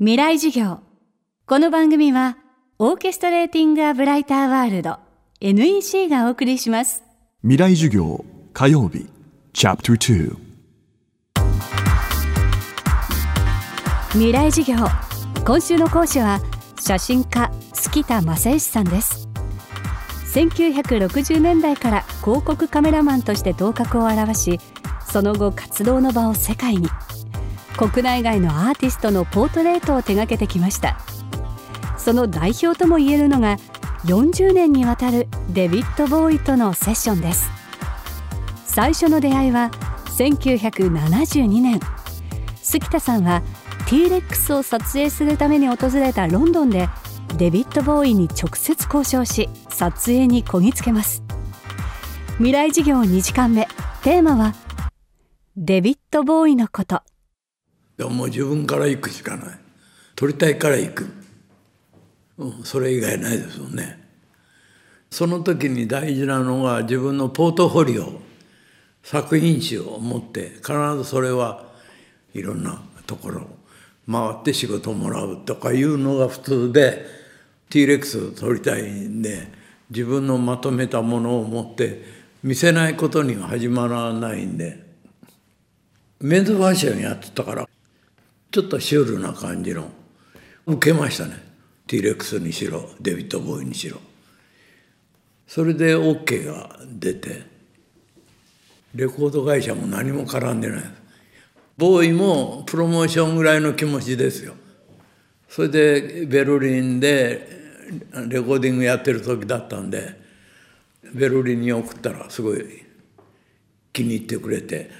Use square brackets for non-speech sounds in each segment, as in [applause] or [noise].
未来授業。この番組はオーケストレーティング・ア・ブライター・ワールド NEC がお送りします。未来授業火曜日チャプター未来授業。今週の講師は写真家月田正義さんです。1960年代から広告カメラマンとして頭角を現しその後活動の場を世界に国内外のアーティストのポートレートを手掛けてきました。その代表ともいえるのが40年にわたるデビッド・ボーイとのセッションです。最初の出会いは1972年。杉田さんは T-REX を撮影するために訪れたロンドンでデビッド・ボーイに直接交渉し撮影にこぎつけます。未来事業2時間目。テーマはデビッド・ボーイのこと。でももう自分から行くしかない。撮りたいから行く、うん、それ以外ないですもんね。その時に大事なのが自分のポートフォリオ作品集を持って必ずそれはいろんなところ回って仕事をもらうとかいうのが普通で T-REX を撮りたいんで自分のまとめたものを持って見せないことには始まらないんでメンズファッションやってたから。ちょっとシュールな感じの。受けましたね。T-REX にしろデビッド・ボーイにしろ。それで OK が出て。レコード会社も何も絡んでない。ボーイもプロモーションぐらいの気持ちですよ。それでベルリンでレコーディングやってる時だったんでベルリンに送ったらすごい気に入ってくれて。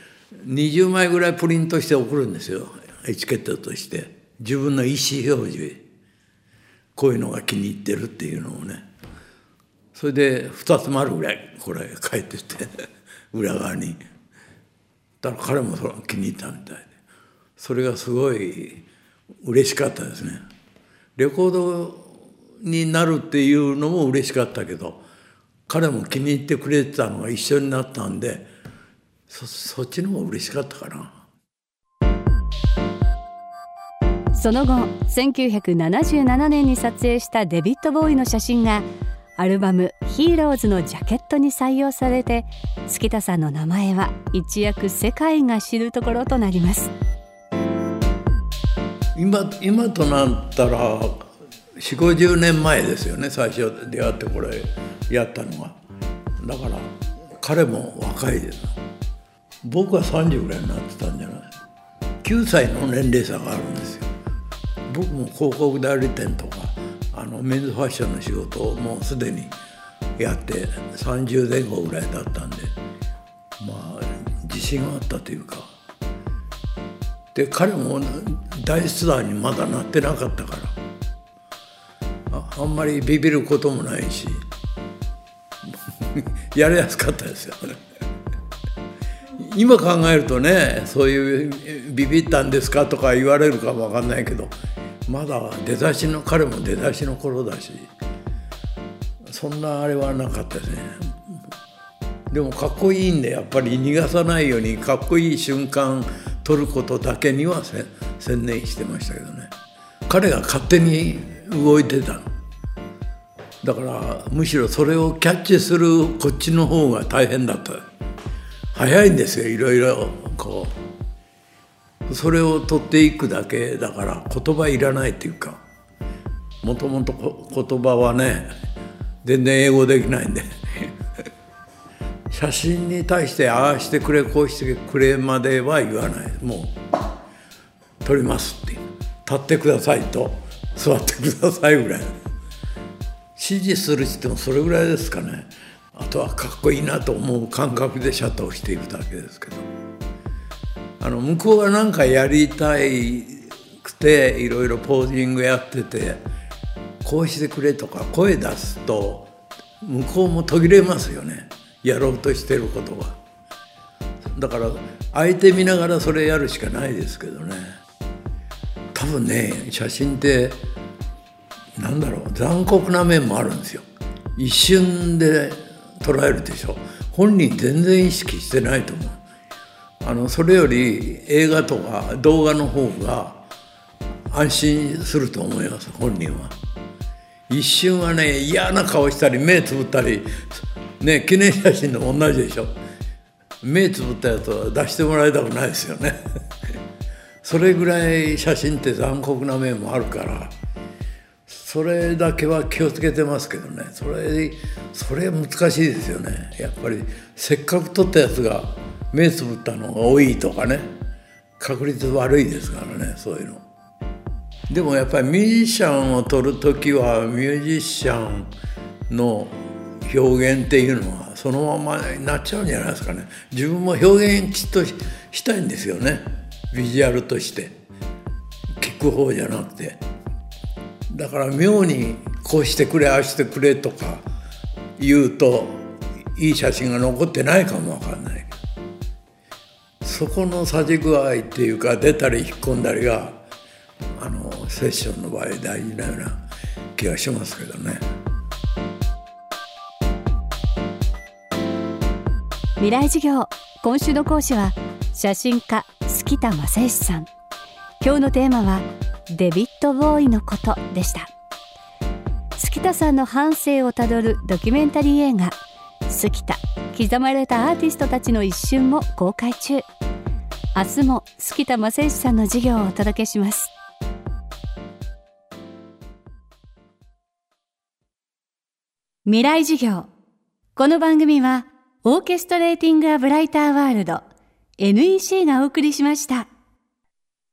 20枚ぐらいプリントして送るんですよ。エチケットとして自分の意思表示こういうのが気に入ってるっていうのをね。それで2つ丸ぐらいこれ書いてて [laughs] 裏側に。だから彼もそれ気に入ったみたいで。それがすごい嬉しかったですね。レコードになるっていうのも嬉しかったけど彼も気に入ってくれてたのが一緒になったんでそそっちの方が嬉しかったかな。その後1977年に撮影したデビッド・ボーイの写真がアルバム「ヒーローズ」のジャケットに採用されて月田さんの名前は一躍世界が知るところとなります。今今となったら4 5 0年前ですよね最初出会ってこれやったのは。だから彼も若いです。僕は30ぐらいになってたんじゃない？9歳の年齢差があるんですよ。僕も広告代理店とかあのメンズファッションの仕事をもうすでにやって30前後ぐらいだったんでまあ自信があったというか。で彼も大スターにまだなってなかったからああんまりビビることもないし [laughs] やりやすかったですよ。今考えるとねそういうビビったんですかとか言われるかも分かんないけどまだ出だしの彼も出だしの頃だしそんなあれはなかったですね。でもかっこいいんでやっぱり逃がさないようにかっこいい瞬間撮ることだけには専念してましたけどね。彼が勝手に動いてただからむしろそれをキャッチするこっちの方が大変だった。早いんですよいろいろこう。それを取っていくだけだから言葉いらないっていうかもともと言葉はね全然英語できないんで。[laughs] 写真に対してああしてくれこうしてくれまでは言わない。もう撮りますって立ってくださいと座ってくださいぐらい。指示するって言ってもそれぐらいですかね。あとはかっこいいなと思う感覚でシャッターをしているだけですけど。あの向こうが何かやりたいくていろいろポージングやっててこうしてくれとか声出すと向こうも途切れますよね。やろうとしてることが。だから相手見ながらそれやるしかないですけどね。多分ね写真ってなんだろう残酷な面もあるんですよ。一瞬で捉えるでしょ。本人全然意識してないと思う。あのそれより映画とか動画の方が安心すると思います本人は。一瞬はね嫌な顔したり目つぶったりね記念写真でも同じでしょ。目つぶったやつは出してもらいたくないですよね。それぐらい写真って残酷な面もあるから。それだけは気をつけてますけどね。それそれ難しいですよね。やっぱりせっかく撮ったやつが目つぶったのが多いとかね。確率悪いですからねそういうの。でもやっぱりミュージシャンを撮る時はミュージシャンの表現っていうのはそのままになっちゃうんじゃないですかね。自分も表現きっとしたいんですよね。ビジュアルとして。聞く方じゃなくて。だから妙にこうしてくれああしてくれとか言うといい写真が残ってないかもわかんない。そこのさじ具合っていうか出たり引っ込んだりがあのセッションの場合大事なような気がしますけどね。未来授業今週の講師は写真家月田正義さん。今日のテーマはデビッド・ボーイのことでした。月田さんの半生をたどるドキュメンタリー映画月田刻まれたアーティストたちの一瞬も公開中。明日も杉田正義さんの授業をお届けします未来授業この番組はオーケストレーティング・ア・ブライター・ワールド NEC がお送りしました。